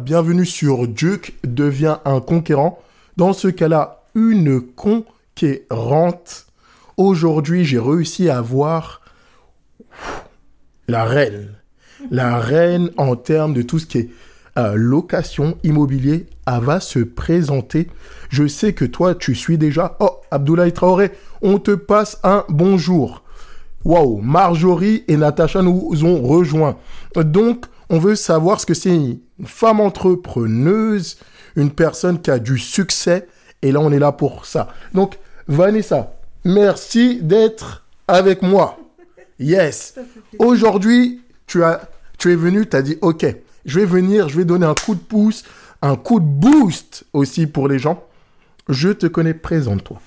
Bienvenue sur Duke devient un conquérant. Dans ce cas-là, une conquérante. Aujourd'hui, j'ai réussi à voir la reine. La reine en termes de tout ce qui est euh, location, immobilier, va se présenter. Je sais que toi, tu suis déjà. Oh, Abdoulaye Traoré, on te passe un bonjour. Waouh, Marjorie et Natacha nous ont rejoints. Donc, on veut savoir ce que c'est une femme entrepreneuse, une personne qui a du succès. Et là, on est là pour ça. Donc, Vanessa, merci d'être avec moi. Yes. Aujourd'hui, tu tu es venu, tu as dit, OK, je vais venir, je vais donner un coup de pouce, un coup de boost aussi pour les gens. Je te connais, présente-toi.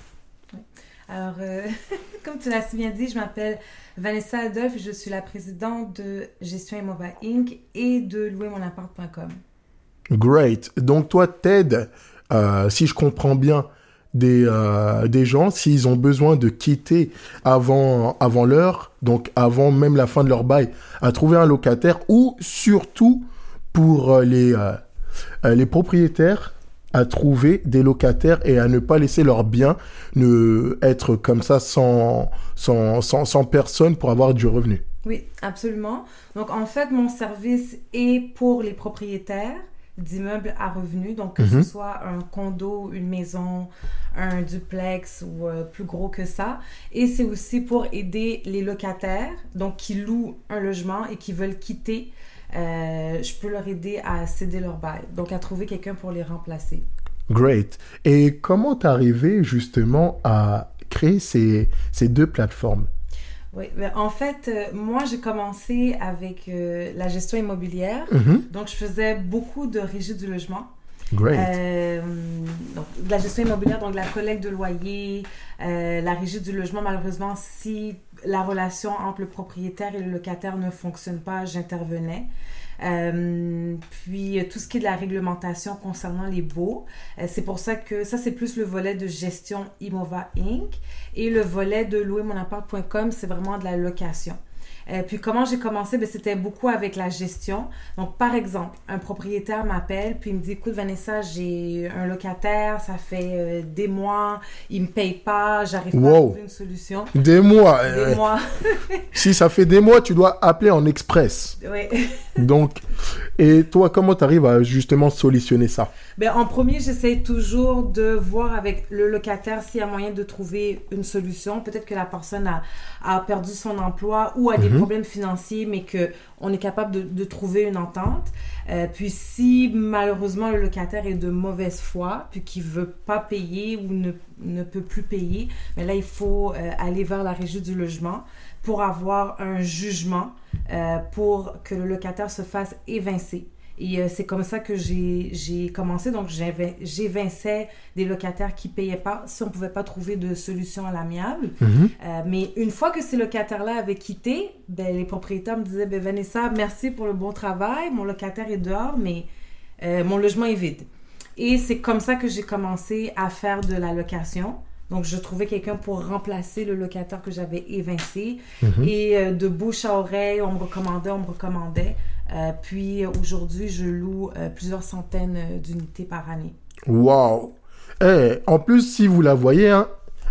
Alors, euh, comme tu l'as si bien dit, je m'appelle Vanessa Adolphe, je suis la présidente de Gestion Immova Inc. et de louermonappart.com. Great. Donc, toi, t'aides, euh, si je comprends bien, des, euh, des gens, s'ils ont besoin de quitter avant, avant l'heure, donc avant même la fin de leur bail, à trouver un locataire ou surtout pour euh, les, les propriétaires à trouver des locataires et à ne pas laisser leurs biens ne être comme ça sans, sans, sans, sans personne pour avoir du revenu. Oui, absolument. Donc, en fait, mon service est pour les propriétaires d'immeubles à revenus, donc que Mhm. ce soit un condo, une maison, un duplex ou euh, plus gros que ça. Et c'est aussi pour aider les locataires, donc qui louent un logement et qui veulent quitter. Euh, je peux leur aider à céder leur bail, donc à trouver quelqu'un pour les remplacer. Great. Et comment t'es arrivé justement à créer ces, ces deux plateformes? Oui, ben, en fait, euh, moi, j'ai commencé avec euh, la gestion immobilière. Mhm. Donc, je faisais beaucoup de régie du logement. Euh, donc, la gestion immobilière, donc la collecte de loyer, euh, la régie du logement. Malheureusement, si la relation entre le propriétaire et le locataire ne fonctionne pas, j'intervenais. Euh, puis tout ce qui est de la réglementation concernant les baux, c'est pour ça que ça c'est plus le volet de gestion Imova Inc. et le volet de louermonappart.com c'est vraiment de la location. Euh, puis comment j'ai commencé, ben, c'était beaucoup avec la gestion. Donc par exemple, un propriétaire m'appelle puis il me dit écoute Vanessa, j'ai un locataire, ça fait euh, des mois, il me paye pas, j'arrive pas à trouver une solution. Des mois. Des euh, mois. Si ça fait des mois, tu dois appeler en express. oui. Donc, et toi, comment tu arrives à justement solutionner ça? Ben, en premier, j'essaie toujours de voir avec le locataire s'il y a moyen de trouver une solution. Peut-être que la personne a, a perdu son emploi ou a des Mhm. problèmes financiers, mais que on est capable de, de trouver une entente. Euh, puis si malheureusement le locataire est de mauvaise foi, puis qu'il veut pas payer ou ne, ne peut plus payer, mais là il faut euh, aller vers la régie du logement pour avoir un jugement euh, pour que le locataire se fasse évincer. Et euh, c'est comme ça que j'ai commencé. Donc, j'évin- j'évinçais des locataires qui payaient pas si on pouvait pas trouver de solution à l'amiable. Mhm. Euh, mais une fois que ces locataires-là avaient quitté, ben, les propriétaires me disaient ben, Vanessa, merci pour le bon travail. Mon locataire est dehors, mais euh, mon logement est vide. Et c'est comme ça que j'ai commencé à faire de la location. Donc, je trouvais quelqu'un pour remplacer le locataire que j'avais évincé. Mhm. Et euh, de bouche à oreille, on me recommandait, on me recommandait. Euh, puis aujourd'hui, je loue euh, plusieurs centaines euh, d'unités par année. Waouh Eh, En plus, si vous la voyez, hein,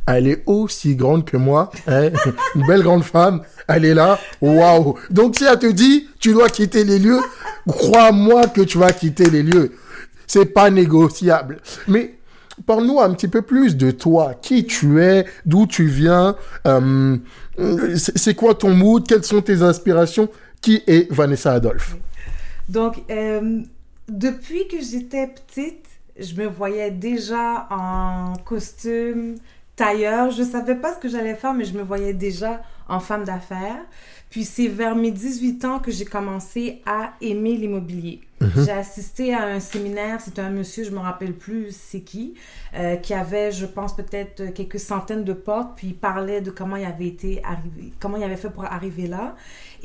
elle est aussi grande que moi. hein. Une belle grande femme. Elle est là. Waouh Donc, si elle te dit, tu dois quitter les lieux, crois-moi que tu vas quitter les lieux. C'est pas négociable. Mais parle-nous un petit peu plus de toi. Qui tu es D'où tu viens c'est quoi ton mood Quelles sont tes inspirations? Qui est Vanessa Adolphe Donc, euh, depuis que j'étais petite, je me voyais déjà en costume, tailleur. Je savais pas ce que j'allais faire, mais je me voyais déjà en femme d'affaires. Puis c'est vers mes 18 ans que j'ai commencé à aimer l'immobilier. J'ai assisté à un séminaire, c'était un monsieur, je me rappelle plus c'est qui, euh, qui avait, je pense, peut-être quelques centaines de portes, puis il parlait de comment il avait été arrivé, comment il avait fait pour arriver là.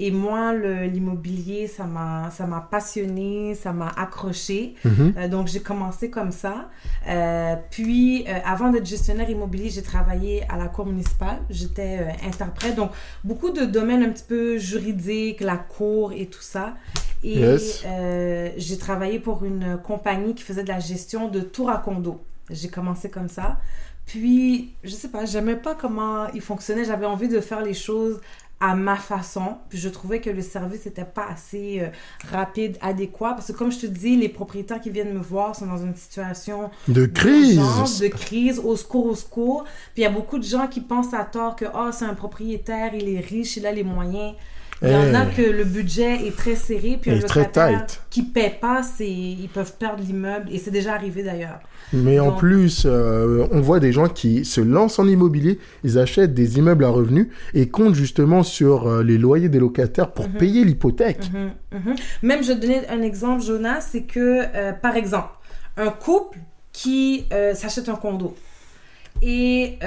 Et moi, l'immobilier, ça m'a, passionné, ça m'a accroché. Mhm. Euh, donc, j'ai commencé comme ça. Euh, puis, avant d'être gestionnaire immobilier, j'ai travaillé à la cour municipale. J'étais interprète. Donc, beaucoup de domaines un petit peu peu juridique, la cour et tout ça. Et Yes. euh, j'ai travaillé pour une compagnie qui faisait de la gestion de tours à condo. J'ai commencé comme ça. Puis, je sais pas, j'aimais pas comment il fonctionnait. J'avais envie de faire les choses à ma façon. Puis je trouvais que le service n'était pas assez euh, rapide, adéquat. Parce que comme je te dis, les propriétaires qui viennent me voir sont dans une situation De crise. de crise, au secours, au secours. Puis il y a beaucoup de gens qui pensent à tort que oh, c'est un propriétaire, il est riche, il a les moyens. Il y en a Eh. que le budget est très serré, puis un locataire qui paie pas, ils peuvent perdre l'immeuble et c'est déjà arrivé d'ailleurs. Mais en plus, euh, on voit des gens qui se lancent en immobilier, ils achètent des immeubles à revenus et comptent justement sur euh, les loyers des locataires pour payer l'hypothèque. Mhm, mhm. Même, je vais te donner un exemple, Jonas, c'est que, euh, par exemple, un couple qui s'achète un condo et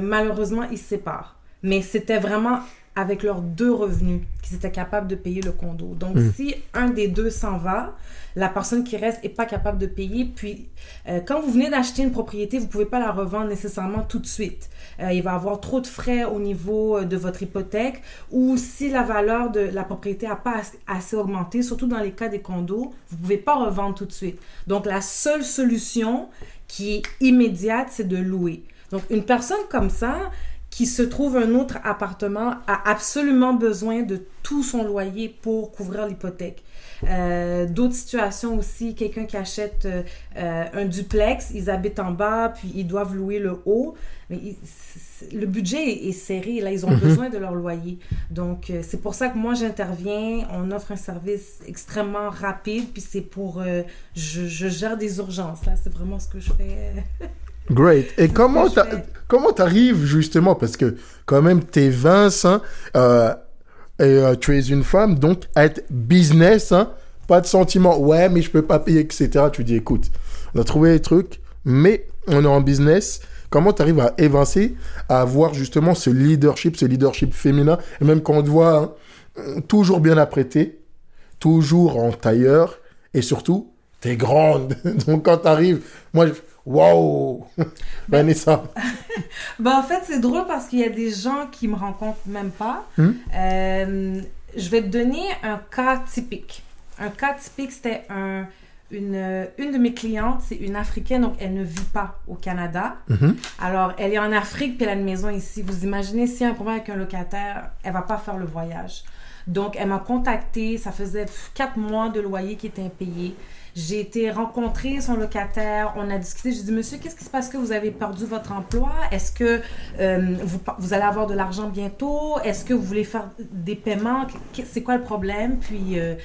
malheureusement, ils se séparent. Mais c'était vraiment avec leurs deux revenus qu'ils étaient capables de payer le condo. Donc, Mm. si un des deux s'en va, la personne qui reste est pas capable de payer. Puis, euh, quand vous venez d'acheter une propriété, vous pouvez pas la revendre nécessairement tout de suite. Euh, il va y avoir trop de frais au niveau euh, de votre hypothèque ou si la valeur de la propriété n'a pas as- assez augmenté, surtout dans les cas des condos, vous pouvez pas revendre tout de suite. Donc, la seule solution qui est immédiate, c'est de louer. Donc, une personne comme ça, qui se trouve un autre appartement, a absolument besoin de tout son loyer pour couvrir l'hypothèque. Euh, D'autres situations aussi, quelqu'un qui achète euh, euh, un duplex, ils habitent en bas, puis ils doivent louer le haut, mais ils- le budget est, est serré, là, ils ont Mhm. besoin de leur loyer. Donc, euh, c'est pour ça que moi, j'interviens, on offre un service extrêmement rapide, puis c'est pour, je, je gère des urgences, là, c'est vraiment ce que je fais. Great. Et comment comment t'arrives justement parce que quand même t'es Vince hein, euh, et euh, tu es une femme donc être business hein, pas de sentiment ouais mais je peux pas payer etc. Tu dis écoute on a trouvé les trucs mais on est en business. Comment tu arrives à évincer, à avoir justement ce leadership, ce leadership féminin, et même quand on te voit hein, toujours bien apprêté, toujours en tailleur, et surtout, t'es grande. Donc quand t'arrives, moi, je... waouh, Vanessa. Ben, en fait, c'est drôle parce qu'il y a des gens qui me rencontrent même pas. Hmm? Euh, je vais te donner un cas typique. Un cas typique, c'était un, une, une de mes clientes, c'est une Africaine, donc elle ne vit pas au Canada. Mhm. Alors, elle est en Afrique, puis elle a une maison ici. Vous imaginez, s'il y a un problème avec un locataire, elle va pas faire le voyage. Donc, elle m'a contacté. Ça faisait quatre mois de loyer qui était impayé. J'ai été rencontrer son locataire. On a discuté. J'ai dit, monsieur, qu'est-ce qui se passe? Que vous avez perdu votre emploi? Est-ce que euh, vous, vous allez avoir de l'argent bientôt? Est-ce que vous voulez faire des paiements? C'est quoi le problème? Puis, euh,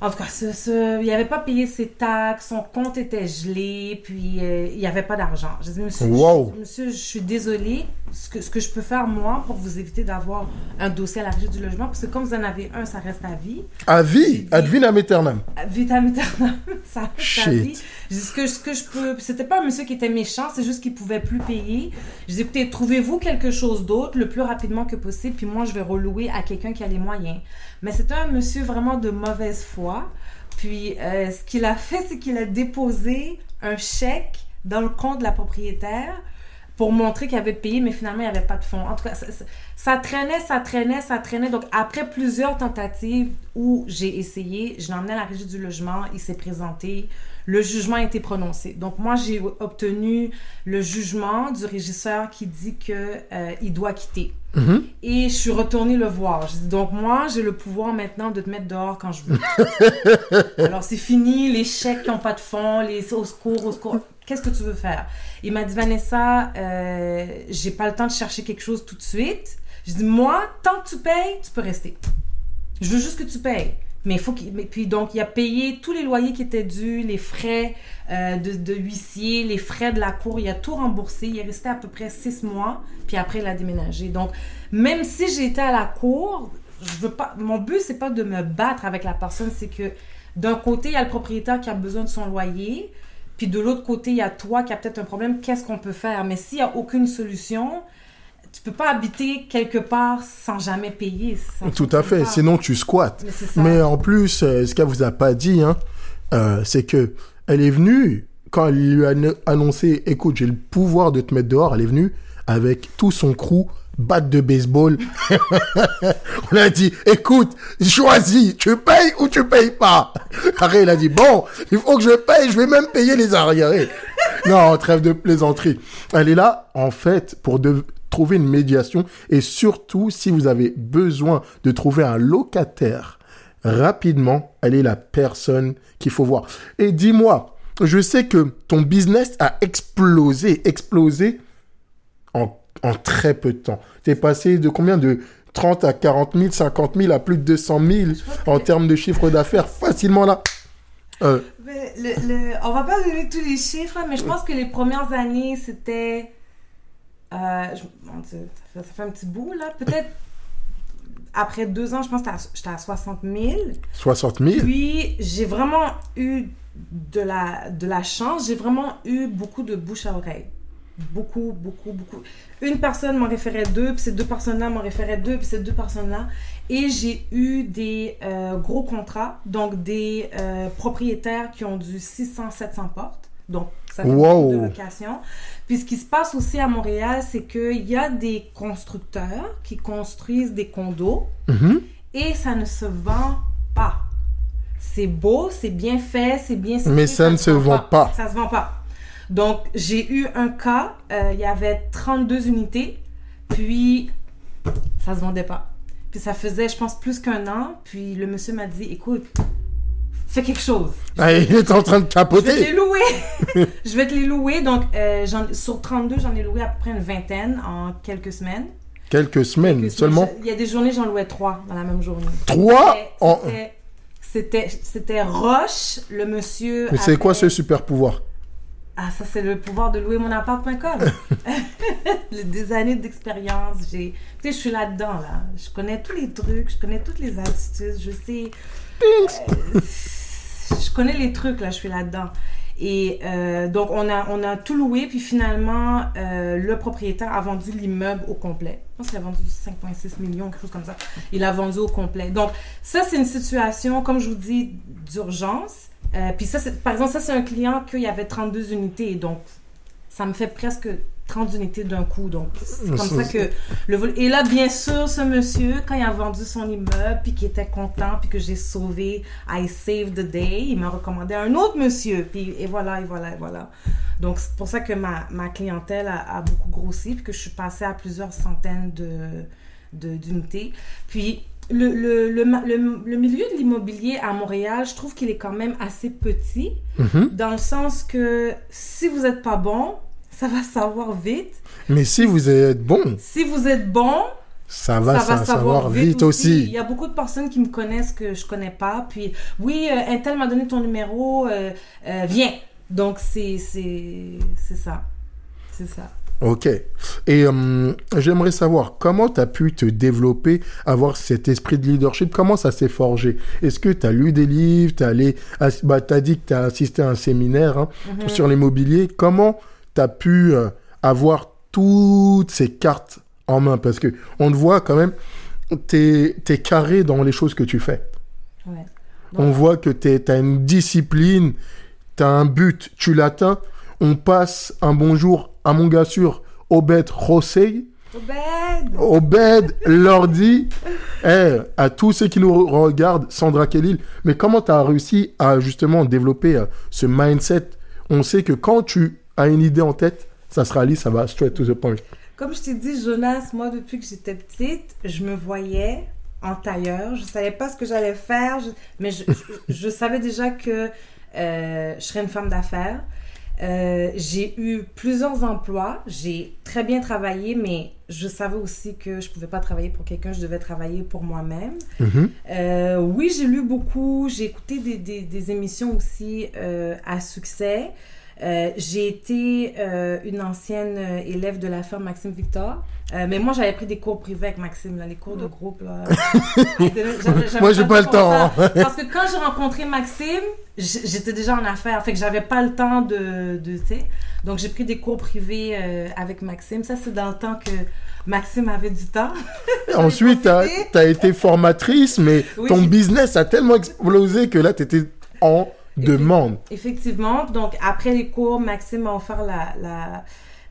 en tout cas, ce, ce- il n'avait pas payé ses taxes, son compte était gelé, puis euh, il n'y avait pas d'argent. J'ai dit, monsieur, Wow. je, monsieur, je suis désolée. Ce que, ce que je peux faire, moi, pour vous éviter d'avoir un dossier à la régie du logement, parce que comme vous en avez un, ça reste à vie. À vie, ad vitam aeternam. Vitam aeternam, ça reste à vie. Ce que, ce que je peux... C'était pas un monsieur qui était méchant, c'est juste qu'il pouvait plus payer. J'ai dit, écoutez, trouvez-vous quelque chose d'autre le plus rapidement que possible, puis moi, je vais relouer à quelqu'un qui a les moyens. Mais c'était un monsieur vraiment de mauvaise foi. Puis, euh, ce qu'il a fait, c'est qu'il a déposé un chèque dans le compte de la propriétaire pour montrer qu'il avait payé, mais finalement, il n'y avait pas de fonds. En tout cas, ça, traînait, ça traînait, ça traînait. Donc, après plusieurs tentatives où j'ai essayé, je l'ai emmené à la régie du logement, il s'est présenté, le jugement a été prononcé. Donc, moi, j'ai obtenu le jugement du régisseur qui dit que euh, il doit quitter. Mhm. Et je suis retournée le voir. Je dis, donc moi, j'ai le pouvoir maintenant de te mettre dehors quand je veux. Alors c'est fini, les chèques qui n'ont pas de fonds, les au secours, au secours. Qu'est-ce que tu veux faire? Il m'a dit, Vanessa, euh, j'ai pas le temps de chercher quelque chose tout de suite. Je dis, moi, tant que tu payes, tu peux rester. Je veux juste que tu payes. Mais il faut qu'il. Puis donc, il a payé tous les loyers qui étaient dus, les frais euh, de, de huissier, les frais de la cour. Il a tout remboursé. Il est resté à peu près six mois. Puis après, il a déménagé. Donc, même si j'étais à la cour, je veux pas. Mon but, c'est pas de me battre avec la personne. C'est que d'un côté, il y a le propriétaire qui a besoin de son loyer. Puis de l'autre côté, il y a toi qui a peut-être un problème. Qu'est-ce qu'on peut faire? Mais s'il n'y a aucune solution, tu peux pas habiter quelque part sans jamais payer. Tout à fait, sinon tu squattes. Mais. Mais en plus, euh, ce qu'elle vous a pas dit, hein, euh, c'est que elle est venue, quand elle lui a anno- annoncé, écoute, j'ai le pouvoir de te mettre dehors, elle est venue avec tout son crew, batte de baseball. On a dit, écoute, choisis, tu payes ou tu payes pas. Après, il a dit, bon, il faut que je paye, je vais même payer les arriérés. Non, trêve de plaisanterie. Elle est là, en fait, pour trouver une médiation et surtout, si vous avez besoin de trouver un locataire rapidement, elle est la personne qu'il faut voir. Et dis-moi, je sais que ton business a explosé, explosé en, en très peu de temps. Tu es passé de combien de 30 à 40 000, 50 000 à plus de 200 000 en termes de chiffre d'affaires facilement là. Euh, Mais le, le- on va pas donner tous les chiffres, mais je pense que les premières années, c'était. euh, je- ça fait, ça fait un petit bout, là. Peut-être après deux ans, je pense que j'étais à- j'étais à 60 000. 60 000 Puis, j'ai vraiment eu de la, de la chance. J'ai vraiment eu beaucoup de bouche à oreille. Beaucoup, beaucoup, beaucoup. Une personne m'en référait deux, puis ces deux personnes-là m'en référaient deux, puis ces deux personnes-là. Et j'ai eu des euh, gros contrats, donc des euh, propriétaires qui ont du 600, 700 portes. Donc, ça fait Wow. beaucoup de locations. Puis ce qui se passe aussi à Montréal, c'est qu'il y a des constructeurs qui construisent des condos Mhm. et ça ne se vend pas. C'est beau, c'est bien fait, c'est bien Mais ça ne se vend pas. Ça se vend pas. Donc, j'ai eu un cas, euh, il y avait 32 unités, puis ça se vendait pas. Puis ça faisait, je pense, plus qu'un an, puis le monsieur m'a dit, écoute, fais quelque chose. Ah, il est en train de Je vais te capoter. les louer. je vais te les louer. Donc, euh, j'en- sur 32, j'en ai loué à peu près une vingtaine en quelques semaines. Quelques semaines Quelques seulement. semaines. Il y a des journées, j'en louais trois dans la même journée. Trois C'était- en... c'était- Roche, le monsieur. Mais c'est quoi ce super pouvoir? Ah, ça, c'est le pouvoir de louer mon appart.com. Des années d'expérience. J'ai... Tu sais, je suis là-dedans, là. Je connais tous les trucs, je connais toutes les astuces, je sais. Euh, je connais les trucs, là, je suis là-dedans. Et euh, donc, on a, on a tout loué, puis finalement, euh, le propriétaire a vendu l'immeuble au complet. Je pense qu'il a vendu 5,6 millions, quelque chose comme ça. Il a vendu au complet. Donc, ça, c'est une situation, comme je vous dis, d'urgence. Euh, puis ça, par exemple, ça, c'est un client qu'il y avait 32 unités. Donc, ça me fait presque 30 unités d'un coup. Donc, c'est comme ça que le. Et là, bien sûr, ce monsieur, quand il a vendu son immeuble, puis qu'il était content, puis que j'ai sauvé, I saved the day, il m'a recommandé un autre monsieur. Puis, et voilà, et voilà, et voilà. Donc, c'est pour ça que ma, ma clientèle a, beaucoup grossi, puis que je suis passée à plusieurs centaines de- d'unités. Puis, le, le, le, le- milieu de l'immobilier à Montréal, je trouve qu'il est quand même assez petit, Mhm. dans le sens que si vous n'êtes pas bon, ça va savoir vite. Mais si vous êtes bon, Si vous êtes bon, ça va, ça va savoir, vite, vite aussi. Il y a beaucoup de personnes qui me connaissent que je connais pas. Puis, oui, euh, un tel m'a donné ton numéro, euh, euh, viens. Donc, c'est ça. C'est ça. Ok. Et hum, j'aimerais savoir comment tu as pu te développer, avoir cet esprit de leadership, comment ça s'est forgé? Est-ce que tu as lu des livres, tu allé, ass- bah, as dit que tu as assisté à un séminaire hein, Mhm. sur l'immobilier. Comment tu as pu euh, avoir toutes ces cartes en main? Parce que on te voit quand même, tu es, carré dans les choses que tu fais. Ouais. On voit que tu as une discipline, tu as un but, tu l'atteins. On passe un bonjour à mon gars sûr, Obed José. Obed! Obed leur dit eh, à tous ceux qui nous regardent, Sandra Kellil, mais comment tu as réussi à justement développer euh, ce mindset? On sait que quand tu as une idée en tête, ça se réalise, ça va straight to the point. Comme je t'ai dit, Jonas, moi, depuis que j'étais petite, je me voyais en tailleur. Je savais pas ce que j'allais faire, je- mais je, je- je savais déjà que euh, je serais une femme d'affaires. Euh, j'ai eu plusieurs emplois, j'ai très bien travaillé, mais je savais aussi que je pouvais pas travailler pour quelqu'un, je devais travailler pour moi-même. Mhm. Euh, oui, j'ai lu beaucoup, j'ai écouté des, des, des émissions aussi euh, à succès. Euh, j'ai été euh, une ancienne euh, élève de la firme Maxime Victor. Euh, mais moi, j'avais pris des cours privés avec Maxime, là, les cours de groupe. Là. J'avais- j'avais Moi, j'ai pas le temps, hein. Parce que quand j'ai rencontré Maxime, j'étais déjà en affaires. Fait que j'avais pas le temps de. de. Donc, j'ai pris des cours privés euh, avec Maxime. Ça, c'est dans le temps que Maxime avait du temps. Ensuite, tu as, été formatrice, mais Oui, ton business a tellement explosé que là, tu étais en demande. Effectivement. Donc, après les cours, Maxime m'a offert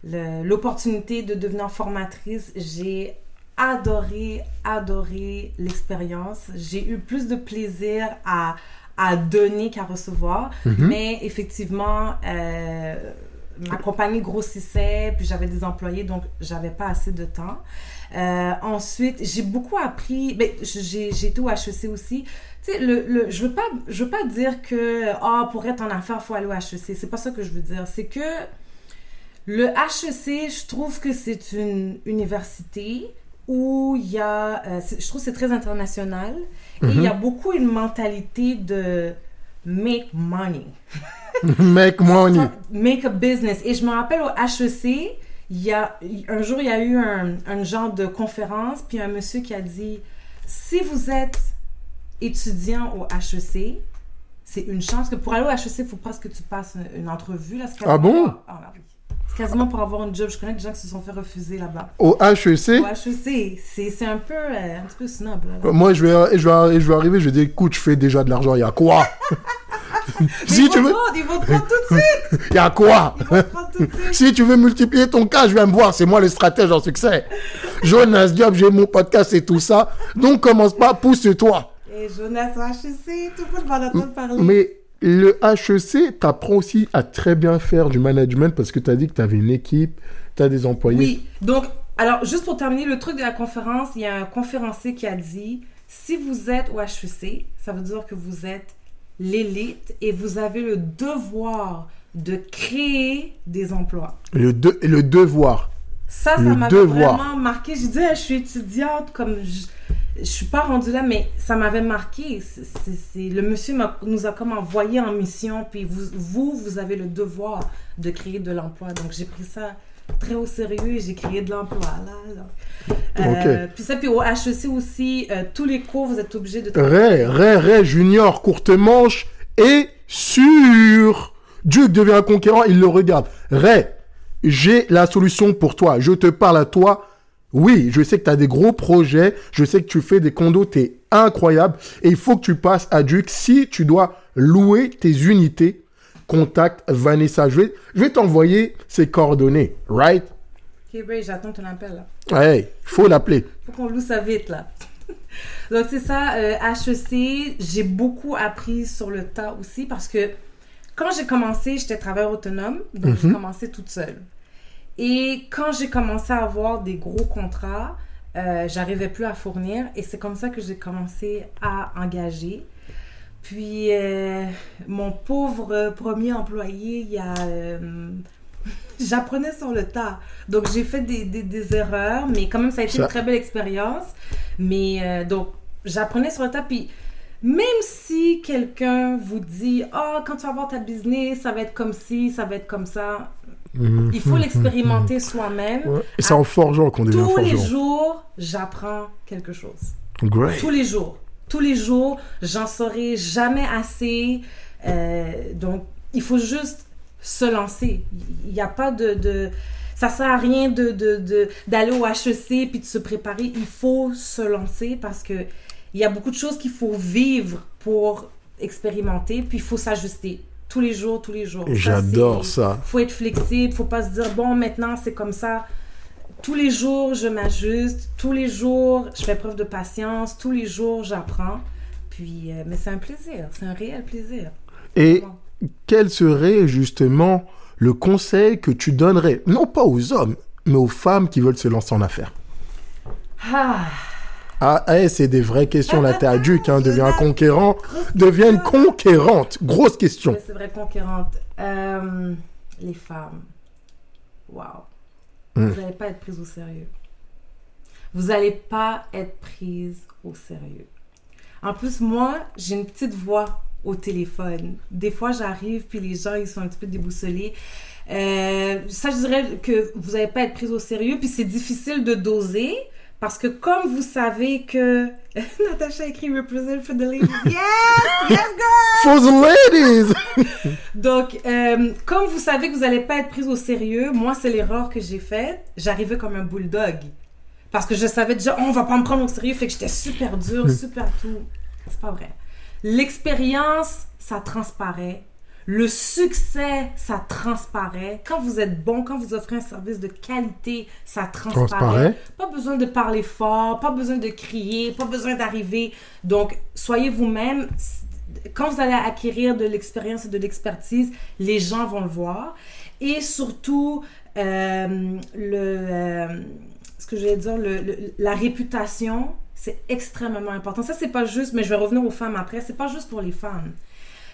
l'opportunité de devenir formatrice. J'ai adoré, adoré l'expérience. J'ai eu plus de plaisir à, à donner qu'à recevoir. Mhm. Mais effectivement, euh, ma compagnie grossissait, puis j'avais des employés, donc j'avais pas assez de temps. Euh, ensuite, j'ai beaucoup appris. J'ai j'ai été au HEC aussi. Sais, le, le, je veux pas, je veux pas dire que ah pour être en affaires faut aller au HEC. C'est pas ça que je veux dire. C'est que le HEC, je trouve que c'est une université où il y a, euh, je trouve que c'est très international et il y a beaucoup une mentalité de make money. Make money. Make a business. Et je me rappelle au HEC, il y a, un jour, il y a eu un, un genre de conférence, puis un monsieur qui a dit si vous êtes étudiant au HEC, c'est une chance que pour aller au HEC, il faut presque que tu passes une, une entrevue. Là, Ah bon? ah. C'est quasiment pour avoir une job. Je connais des gens qui se sont fait refuser là-bas. Au HEC, Au HEC, c'est un peu, euh, un petit peu snob. Là, là. moi, je vais, je, vais, je vais arriver, je vais dire, écoute, je fais déjà de l'argent, il y a quoi? Si ils tu veux, prendre, ils vont te prendre tout de suite. il y a quoi? Ils vont te prendre tout de suite. Si tu veux multiplier ton cas, je viens me voir, c'est moi le stratège en succès. Jonas Diop, j'ai mon podcast et tout ça. Donc commence pas, pousse-toi. Et Jonas au HEC, tout le monde va l'entendre parler. Mais le HEC t'apprend aussi à très bien faire du management parce que tu as dit que tu avais une équipe, tu as des employés. Oui, donc, alors, juste pour terminer le truc de la conférence, il y a un conférencier qui a dit si vous êtes au HEC, ça veut dire que vous êtes l'élite et vous avez le devoir de créer des emplois. Le, de- le devoir. Ça, ça m'a vraiment marqué. Je disais, je suis étudiante, comme je, je suis pas rendue là, mais ça m'avait marqué. Le monsieur nous a comme envoyé en mission, puis vous, vous, vous avez le devoir de créer de l'emploi. Donc, j'ai pris ça très au sérieux et j'ai créé de l'emploi. Là. Euh, Puis ça, puis au HEC aussi, euh, tous les cours, vous êtes obligés de Ray, Ray, Ray, Junior, courte manche et sûr. Duke devient un conquérant, il le regarde. Ray, j'ai la solution pour toi. Je te parle à toi. Oui, je sais que tu as des gros projets. Je sais que tu fais des condos, tu es incroyable. Et il faut que tu passes à Duke. Si tu dois louer tes unités, contacte Vanessa. Je vais, je vais t'envoyer ses coordonnées. Right? Ok, Ray, j'attends ton appel. Là. Hey, faut l'appeler. faut qu'on loue ça vite, là. Donc, c'est ça, euh, HEC, j'ai beaucoup appris sur le tas aussi parce que quand j'ai commencé, j'étais travailleur autonome, donc j'ai commencé toute seule. Et quand j'ai commencé à avoir des gros contrats, euh, j'arrivais plus à fournir et c'est comme ça que j'ai commencé à engager. Puis, euh, mon pauvre premier employé, il y a... euh, J'apprenais sur le tas. Donc, j'ai fait des, des, des erreurs, mais quand même, ça a été Ça- une très belle expérience. Mais donc, j'apprenais sur le tas. Puis, même si quelqu'un vous dit, oh, quand tu vas avoir ta business, ça va être comme ci, ça va être comme ça, il faut l'expérimenter soi-même. Ouais. Et c'est en forgeant qu'on devient Tous les jours, j'apprends quelque chose. Great. Tous les jours. Tous les jours, j'en saurai jamais assez. Euh, donc, il faut juste se lancer. Il n'y a pas de, de... Ça sert à rien de, de, de- d'aller au HEC puis de se préparer. Il faut se lancer parce que il y a beaucoup de choses qu'il faut vivre pour expérimenter, puis il faut s'ajuster. Tous les jours, tous les jours. J'adore ça. faut être flexible, faut pas se dire bon maintenant c'est comme ça. Tous les jours je m'ajuste, tous les jours je fais preuve de patience, tous les jours j'apprends. Puis euh, mais c'est un plaisir, c'est un réel plaisir. Et Bon. quel serait justement le conseil que tu donnerais, non pas aux hommes, mais aux femmes qui veulent se lancer en affaires? Ah, Ah, eh, c'est des vraies questions. Là, t'es adulte, hein, deviens conquérant, deviens une conquérante. Grosse question. c'est vrai conquérante. Euh, les femmes. Waouh. Hmm. Vous n'allez pas être prise au sérieux. Vous n'allez pas être prise au sérieux. En plus, moi, j'ai une petite voix au téléphone. Des fois, j'arrive, puis les gens, ils sont un petit peu déboussolés. Euh, ça, je dirais que vous n'allez pas être prise au sérieux, puis c'est difficile de doser, parce que comme vous savez que... Natacha écrit « Represent for the ladies ». Yes! Yes, girl! For the ladies! Donc, euh, comme vous savez que vous n'allez pas être prise au sérieux, moi, c'est l'erreur que j'ai faite. J'arrivais comme un bulldog. Parce que je savais déjà, on va pas me prendre au sérieux, fait que j'étais super dure, super tout. C'est pas vrai. L'expérience, ça transparaît. Le succès, ça transparaît. Quand vous êtes bon, quand vous offrez un service de qualité, ça transparaît. Transparaît. Pas besoin de parler fort, pas besoin de crier, pas besoin d'arriver. Donc, soyez vous-même. Quand vous allez acquérir de l'expérience et de l'expertise, les gens vont le voir. Et surtout, euh, le, euh, ce que je vais dire, le- le- la réputation, c'est extrêmement important. Ça, c'est pas juste, mais je vais revenir aux femmes après, c'est pas juste pour les femmes.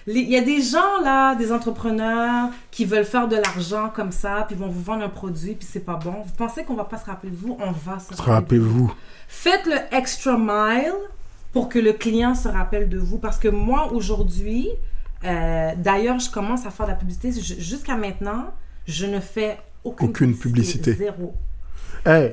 Il y a des gens là, des entrepreneurs qui veulent faire de l'argent comme ça, puis vont vous vendre un produit, puis c'est pas bon. Vous pensez qu'on va pas se rappeler de vous? On va se rappeler. de vous. Faites le extra mile pour que le client se rappelle de vous. Parce que moi, aujourd'hui, euh, d'ailleurs, je commence à faire de la publicité. Ju- Jusqu'à maintenant, je ne fais aucune, Aucune publicité. Zéro.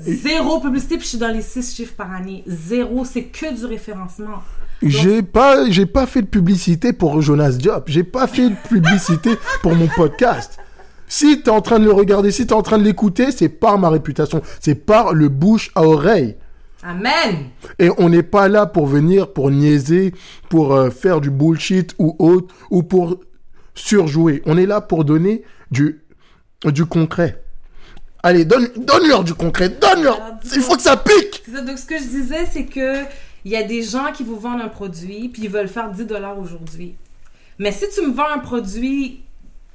Zéro publicité, puis je suis dans les six chiffres par année. Zéro, c'est que du référencement. J'ai pas, j'ai pas fait de publicité pour Jonas Diop. J'ai pas fait de publicité pour mon podcast. Si t'es en train de le regarder, si t'es en train de l'écouter, c'est par ma réputation. C'est par le bouche à oreille. Amen. Et on n'est pas là pour venir, pour niaiser, pour euh, faire du bullshit ou autre, ou pour surjouer. On est là pour donner du, du concret. Allez, donne, donne-leur du concret, donne-leur. Il faut que ça pique. Ça. Donc, ce que je disais, c'est que il y a des gens qui vous vendent un produit, puis ils veulent faire 10 dollars aujourd'hui. Mais si tu me vends un produit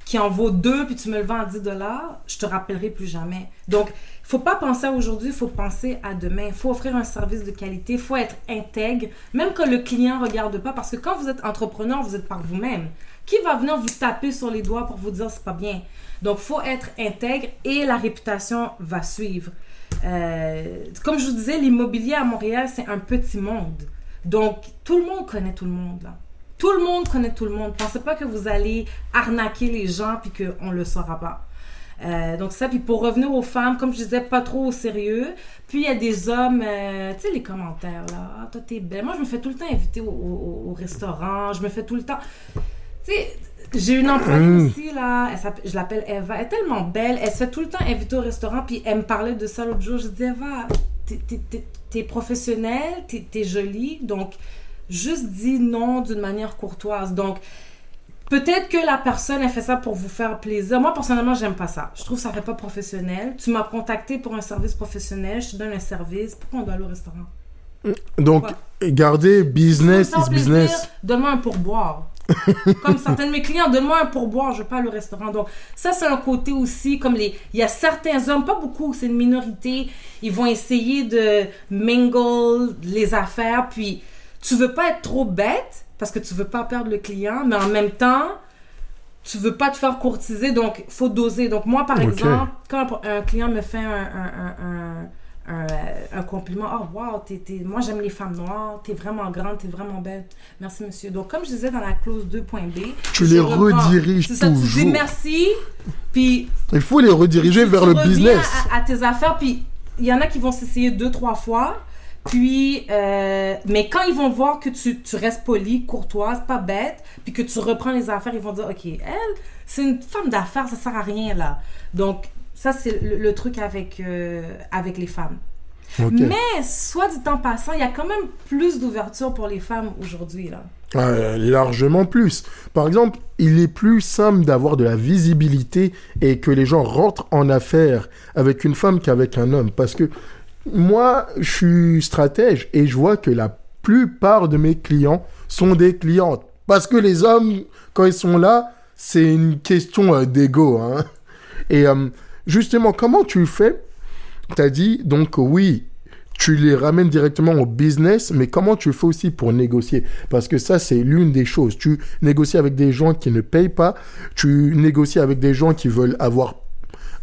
qui en vaut 2, puis tu me le vends à 10 dollars, je te rappellerai plus jamais. Donc, il faut pas penser à aujourd'hui, il faut penser à demain. Il faut offrir un service de qualité, il faut être intègre, même quand le client regarde pas, parce que quand vous êtes entrepreneur, vous êtes par vous-même. Qui va venir vous taper sur les doigts pour vous dire c'est pas bien? Donc, faut être intègre et la réputation va suivre. Euh, comme je vous disais, l'immobilier à Montréal, c'est un petit monde. Donc, tout le monde connaît tout le monde. Tout le monde connaît tout le monde. Pensez pas que vous allez arnaquer les gens puis qu'on le saura pas. Euh, donc ça, puis pour revenir aux femmes, comme je disais, pas trop au sérieux. Puis il y a des hommes, euh, tu sais, les commentaires, là. Ah, toi, t'es belle. Moi, je me fais tout le temps inviter au restaurant. Je me fais tout le temps... Tu sais, j'ai une employée Mm. aussi, là. Elle je l'appelle Eva. Elle est tellement belle. Elle se fait tout le temps inviter au restaurant. Puis elle me parlait de ça l'autre jour. Je dis, Eva, t'es- professionnelle, t'es jolie. Donc, juste dis non d'une manière courtoise. Donc, peut-être que la personne, elle fait ça pour vous faire plaisir. Moi, personnellement, j'aime pas ça. Je trouve que ça fait pas professionnel. Tu m'as contacté pour un service professionnel. Je te donne un service. Pourquoi on doit aller au restaurant? Donc, gardez business is business. Donne-moi un pourboire. comme certains de mes clients, donne-moi un pourboire, je pas aller au restaurant. Donc, ça, c'est un côté aussi, comme les. Il y a certains hommes, pas beaucoup, c'est une minorité, ils vont essayer de mingle les affaires, puis tu veux pas être trop bête, parce que tu veux pas perdre le client, mais en même temps, tu veux pas te faire courtiser, donc faut doser. Donc, moi, par exemple, quand un, un client me fait un, un, un, un- un, euh, un compliment. Oh, wow, t'es- t'es- moi j'aime les femmes noires, t'es vraiment grande, t'es vraiment belle. Merci, monsieur. Donc, comme je disais dans la clause 2.b, Tu les rediriges ça, Tu dis toujours. merci, puis Il faut les rediriger vers tu le business. À, à tes affaires, puis il y en a qui vont s'essayer deux, trois fois. Puis, euh, mais quand ils vont voir que tu, tu restes poli, courtoise, pas bête, puis que tu reprends les affaires, ils vont dire, OK, elle, c'est une femme d'affaires, ça sert à rien, là. Donc, ça, c'est le, le truc avec, euh, avec les femmes. Mais, soit dit en passant, il y a quand même plus d'ouverture pour les femmes aujourd'hui, là. Euh, largement plus. Par exemple, il est plus simple d'avoir de la visibilité et que les gens rentrent en affaires avec une femme qu'avec un homme. Parce que moi, je suis stratège et je vois que la plupart de mes clients sont des clientes. Parce que les hommes, quand ils sont là, c'est une question euh, d'ego. hein. Et euh, justement, comment tu fais? Tu as dit, donc oui, tu les ramènes directement au business, mais comment tu fais aussi pour négocier? Parce que ça, c'est l'une des choses. Tu négocies avec des gens qui ne payent pas, tu négocies avec des gens qui veulent avoir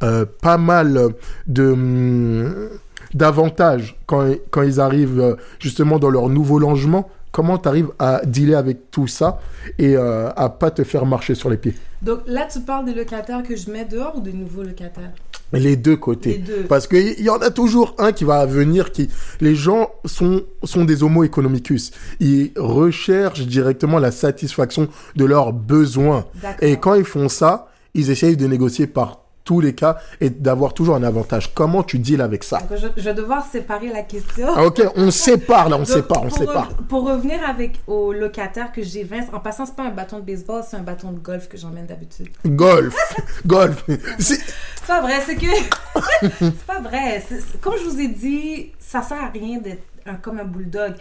euh, pas mal de hum, d'avantages quand, ils arrivent euh, justement dans leur nouveau logement. Comment tu arrives à dealer avec tout ça et euh, à pas te faire marcher sur les pieds? Donc là, tu parles des locataires que je mets dehors ou des nouveaux locataires? Les deux côtés. Les deux. Parce qu'il y en a toujours un qui va venir qui... Les gens sont, sont des homo economicus. Ils recherchent directement la satisfaction de leurs besoins. Et quand ils font ça, ils essayent de négocier par tous les cas et d'avoir toujours un avantage. Comment tu deals avec ça? Je, je vais devoir séparer la question. Ah, Ok, on sépare là, on Donc, sépare, on pour sépare. Pour revenir avec au locataire que j'ai 20, en passant, c'est pas un bâton de baseball, c'est un bâton de golf que j'emmène d'habitude. Golf, golf. C'est- pas vrai, c'est que. c'est pas vrai. Comme je vous ai dit, ça sert à rien d'être un- comme un bulldog.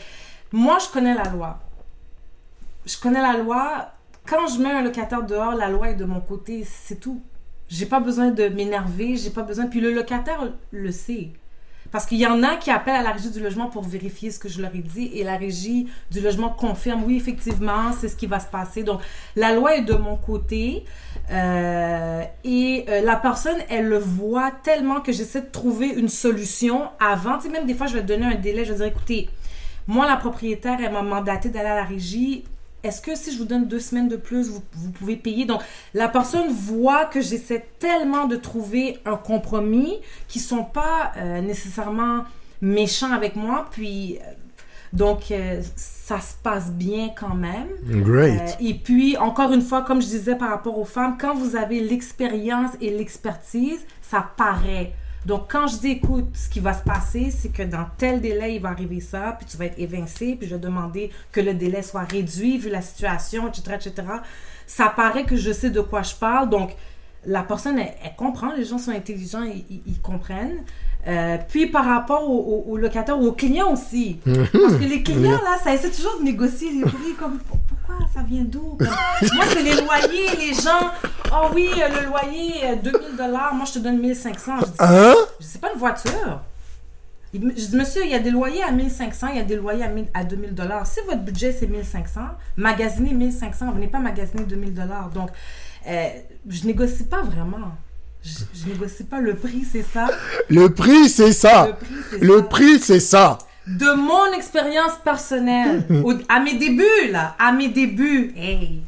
Moi, je connais la loi. Je connais la loi. Quand je mets un locataire dehors, la loi est de mon côté, c'est tout. J'ai pas besoin de m'énerver, j'ai pas besoin. Puis le locataire le sait. Parce qu'il y en a qui appellent à la régie du logement pour vérifier ce que je leur ai dit et la régie du logement confirme, oui, effectivement, c'est ce qui va se passer. Donc, la loi est de mon côté euh, et euh, la personne, elle le voit tellement que j'essaie de trouver une solution avant. Tu sais, même des fois, je vais donner un délai, je vais dire, écoutez, moi, la propriétaire, elle m'a mandaté d'aller à la régie. Est-ce que si je vous donne deux semaines de plus, vous, vous pouvez payer? Donc, la personne voit que j'essaie tellement de trouver un compromis qui sont pas euh, nécessairement méchants avec moi. Puis, euh, donc, euh, ça se passe bien quand même. Great. Euh, et puis, encore une fois, comme je disais par rapport aux femmes, quand vous avez l'expérience et l'expertise, ça paraît. Donc, quand je dis, écoute, ce qui va se passer, c'est que dans tel délai, il va arriver ça, puis tu vas être évincé, puis je vais demander que le délai soit réduit vu la situation, etc., etc. Ça paraît que je sais de quoi je parle. Donc, la personne, elle, elle comprend, les gens sont intelligents, ils, ils- ils comprennent. Euh, puis par rapport aux au, locataires ou aux clients aussi. Parce que les clients, là, ça essaie toujours de négocier les prix. Comme, pour- pourquoi ça vient d'où? Moi, c'est les loyers, les gens. Oh oui, euh, le loyer, euh, 2000 dollars. Moi, je te donne 1500. Je dis, Hein? c'est pas une voiture. Je dis, monsieur, il y a des loyers à 1500, il y a des loyers à, 1000 à 2000 dollars. Si votre budget c'est 1500, magasiner 1500, venez pas magasiner 2000 dollars. Donc, euh, je négocie pas vraiment. Je, je négocie pas le prix, c'est ça. Le prix, c'est ça. Le prix, c'est ça. prix, c'est ça. De mon expérience personnelle, au- à mes débuts, là, à mes débuts, hey,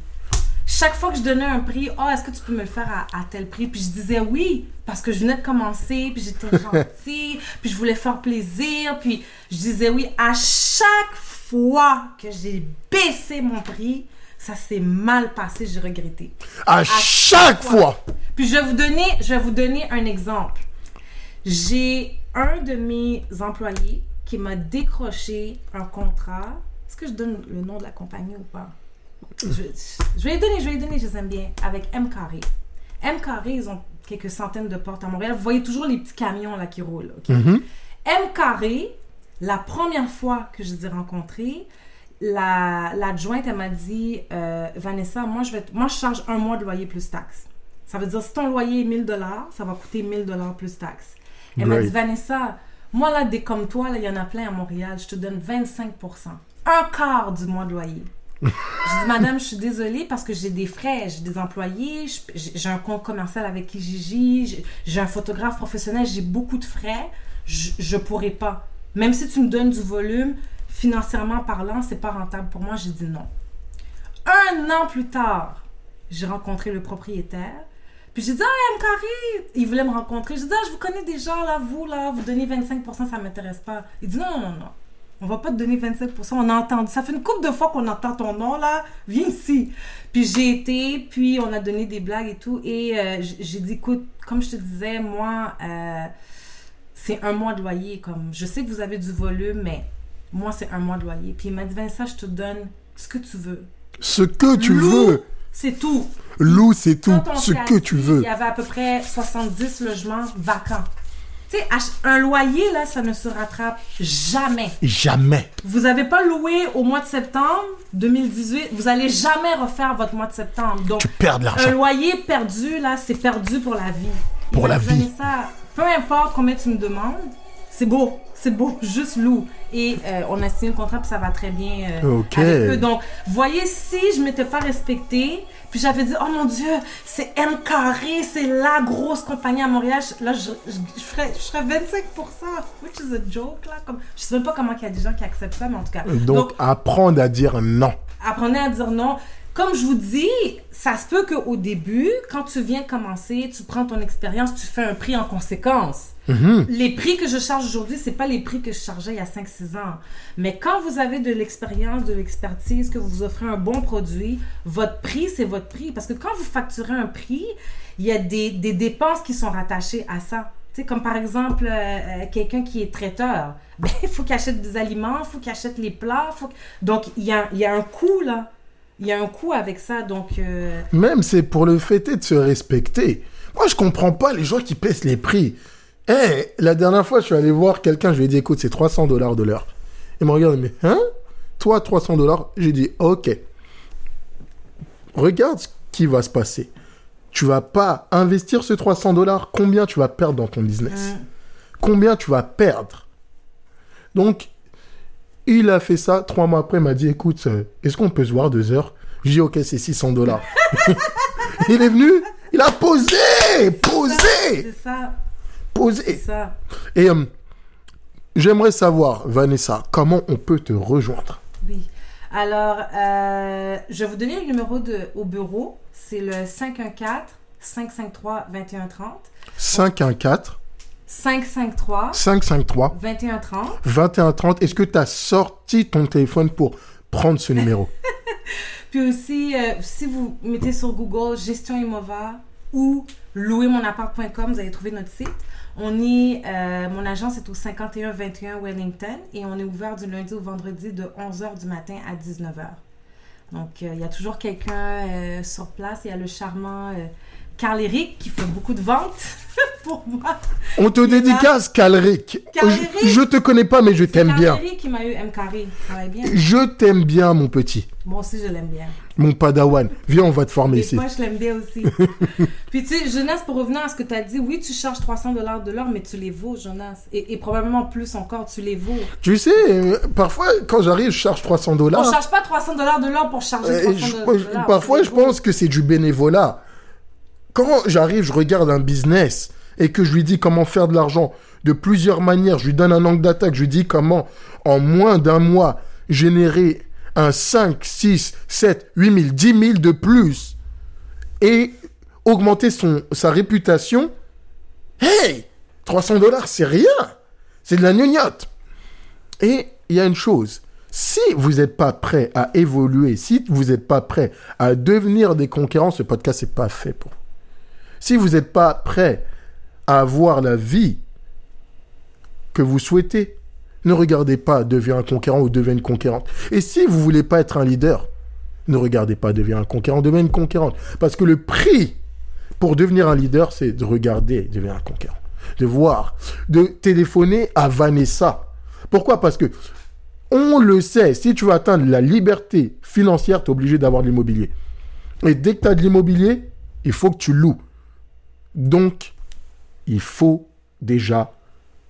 chaque fois que je donnais un prix, oh, est-ce que tu peux me le faire à, à tel prix? Puis je disais oui, parce que je venais de commencer, puis j'étais gentille, puis je voulais faire plaisir, puis je disais oui. À chaque fois que j'ai baissé mon prix, ça s'est mal passé, j'ai regretté. À chaque fois. Puis je vais vous donner, je vais vous donner un exemple. J'ai un de mes employés qui m'a décroché un contrat. Est-ce que je donne le nom de la compagnie ou pas? Je, je vais les donner, je vais les donner, je les aime bien. Avec M Carré. M Carré, ils ont quelques centaines de portes à Montréal. Vous voyez toujours les petits camions là qui roulent. ok? Mhm. M Carré, la première fois que je les ai rencontrés, la- l'adjointe, elle m'a dit euh, Vanessa, moi je, vais, moi, je charge un mois de loyer plus taxes. Ça veut dire, si ton loyer est 1000 dollars, ça va coûter 1000 dollars plus taxes. Elle m'a dit Vanessa, moi là, des comme toi, il y en a plein à Montréal, je te donne 25% un quart du mois de loyer. Je dis, madame, je suis désolée parce que j'ai des frais, j'ai des employés, j'ai un compte commercial avec Kijiji, j'ai- un photographe professionnel, j'ai beaucoup de frais, je, je pourrais pas. Même si tu me donnes du volume, financièrement parlant, c'est pas rentable pour moi, j'ai dit non. Un an plus tard, j'ai rencontré le propriétaire. Puis j'ai dit, ah, M. Carré, il voulait me rencontrer. J'ai dit, ah, je vous connais déjà, là, vous, là, vous donnez 25%, ça m'intéresse pas. Il dit, non, non, non. On va pas te donner 25%. On a entendu. Ça fait une couple de fois qu'on entend ton nom, là. Viens ici. Puis j'ai été, puis on a donné des blagues et tout. Et euh, j'ai dit, écoute, comme je te disais, moi, euh, c'est un mois de loyer. Comme, je sais que vous avez du volume, mais moi, c'est un mois de loyer. Puis il m'a dit, Vincent, je te donne ce que tu veux. Ce que tu veux. C'est tout. Lou, c'est tout. Ce que tu veux. Il y avait à peu près 70 logements vacants. Tu sais, un loyer, là, ça ne se rattrape jamais. Jamais. Vous n'avez pas loué au mois de septembre 2018, vous allez jamais refaire votre mois de septembre. Donc, Tu perds de un loyer perdu, là, c'est perdu pour la vie. Pour la vie. Vanessa, peu importe combien tu me demandes, c'est beau, c'est beau, juste loue. Et euh, on a signé le contrat, puis ça va très bien euh, Ok. avec eux. Donc, voyez, si je m'étais pas respectée, puis j'avais dit, oh mon Dieu, c'est M Carré, c'est la grosse compagnie à Montréal, là, je, je, je ferais, je ferais 25%, which is a joke, là. Comme, je sais même pas comment il y a des gens qui acceptent ça, mais en tout cas. Donc, apprendre à dire non. apprenez à dire non. Comme je vous dis, ça se peut qu'au début, quand tu viens commencer, tu prends ton expérience, tu fais un prix en conséquence. Mhm. Les prix que je charge aujourd'hui, c'est pas les prix que je chargeais il y a 5-6 ans. Mais quand vous avez de l'expérience, de l'expertise, que vous offrez un bon produit, votre prix, c'est votre prix. Parce que quand vous facturez un prix, il y a des, des dépenses qui sont rattachées à ça. Tu sais, comme par exemple, euh, euh, quelqu'un qui est traiteur, ben, il faut qu'il achète des aliments, il faut qu'il achète les plats. Faut... Donc, il y a, il y a un coût, là. Il y a un coût avec ça. Donc, euh, Même c'est pour le fait de se respecter. Moi, je comprends pas les gens qui baissent les prix. Eh, la dernière fois, je suis allé voir quelqu'un, je lui ai dit, écoute, c'est 300 dollars de l'heure. Il me regarde, mais, hein? Toi, 300 dollars? J'ai dit, ok. Regarde ce qui va se passer. Tu vas pas investir ce 300 dollars. Combien tu vas perdre dans ton business? Mm. Combien tu vas perdre? Donc, il a fait ça. Trois mois après, il m'a dit, écoute, euh, est-ce qu'on peut se voir deux heures? J'ai dit, ok, c'est 600 dollars. il est venu, il a posé, posé, c'est ça. C'est posé. ça. Et euh, j'aimerais savoir, Vanessa, comment on peut te rejoindre? Oui. Alors, euh, je vais vous donner le numéro de, au bureau. C'est le 514-553-2130. 514 553 553 2130. 2130. Est-ce que tu as sorti ton téléphone pour prendre ce numéro? Puis aussi, euh, si vous mettez sur Google Gestion Imova ou louermonappart.com, vous allez trouver notre site. On est, euh, mon agence est au 5121 Wellington et on est ouvert du lundi au vendredi de 11h du matin à 19h. Donc, euh, il y a toujours quelqu'un sur place. Il y a le charmant euh, Carl-Éric qui fait beaucoup de ventes pour moi. On te dédicace. Calric. Je, je te connais pas, mais je t'aime bien. Carl-Éric qui m'a eu M carré. Bien. Je t'aime bien, mon petit. Moi aussi, je l'aime bien. Mon padawan. Viens, on va te former Et ici. moi, je l'aime bien aussi. Puis, tu sais, Jonas, pour revenir à ce que tu as dit, oui, tu charges 300 dollars de l'heure, mais tu les vaux, Jonas. Et, et probablement plus encore, tu les vaux. Tu sais, euh, parfois, quand j'arrive, je charge 300 On dollars. charge pas 300 dollars de l'heure pour charger Euh, 300 je- dollars. parfois, je pense que c'est du bénévolat. Quand j'arrive, je regarde un business et que je lui dis comment faire de l'argent de plusieurs manières, je lui donne un angle d'attaque, je lui dis comment, en moins d'un mois, générer un 5, 6, 7, 8 000, 10 000 de plus et augmenter son, sa réputation. Hey 300 dollars, c'est rien C'est de la gnognotte Et il y a une chose, si vous n'êtes pas prêt à évoluer, si vous n'êtes pas prêt à devenir des conquérants, ce podcast n'est pas fait pour vous. Si vous n'êtes pas prêt à avoir la vie que vous souhaitez, ne regardez pas devenir un conquérant ou devenir une conquérante. Et si vous voulez pas être un leader, ne regardez pas devenir un conquérant, devenez une conquérante. Parce que le prix pour devenir un leader, c'est de regarder devenir un conquérant. De voir, de téléphoner à Vanessa. Pourquoi? Parce que on le sait, si tu veux atteindre la liberté financière, tu es obligé d'avoir de l'immobilier. Et dès que tu as de l'immobilier, il faut que tu loues. Donc, il faut déjà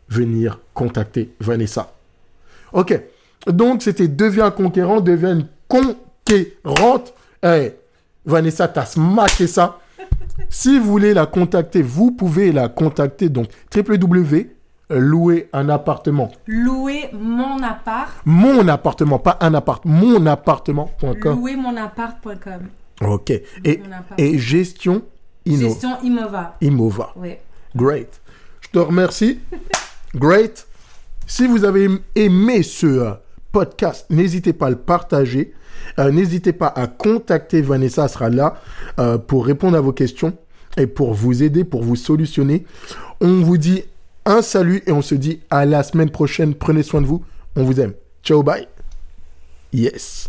venir contacter Vanessa. Ok. Donc, c'était deviens conquérant, deviens une conquérante. Eh, Vanessa, t'as smacké ça. Si vous voulez la contacter, vous pouvez la contacter. Donc, www. Louer un appartement. Louer mon appart. Mon appartement, pas un appart. Mon appartement.com. Ok. Et, Mon appart. et gestion Inno- Gestion Imova. Imova. Oui. Great. Je te remercie. Great. Si vous avez aimé ce euh, podcast, n'hésitez pas à le partager. Euh, n'hésitez pas à contacter Vanessa, elle sera là euh, pour répondre à vos questions et pour vous aider, pour vous solutionner. On vous dit un salut et on se dit à la semaine prochaine. Prenez soin de vous. On vous aime. Ciao, bye. Yes.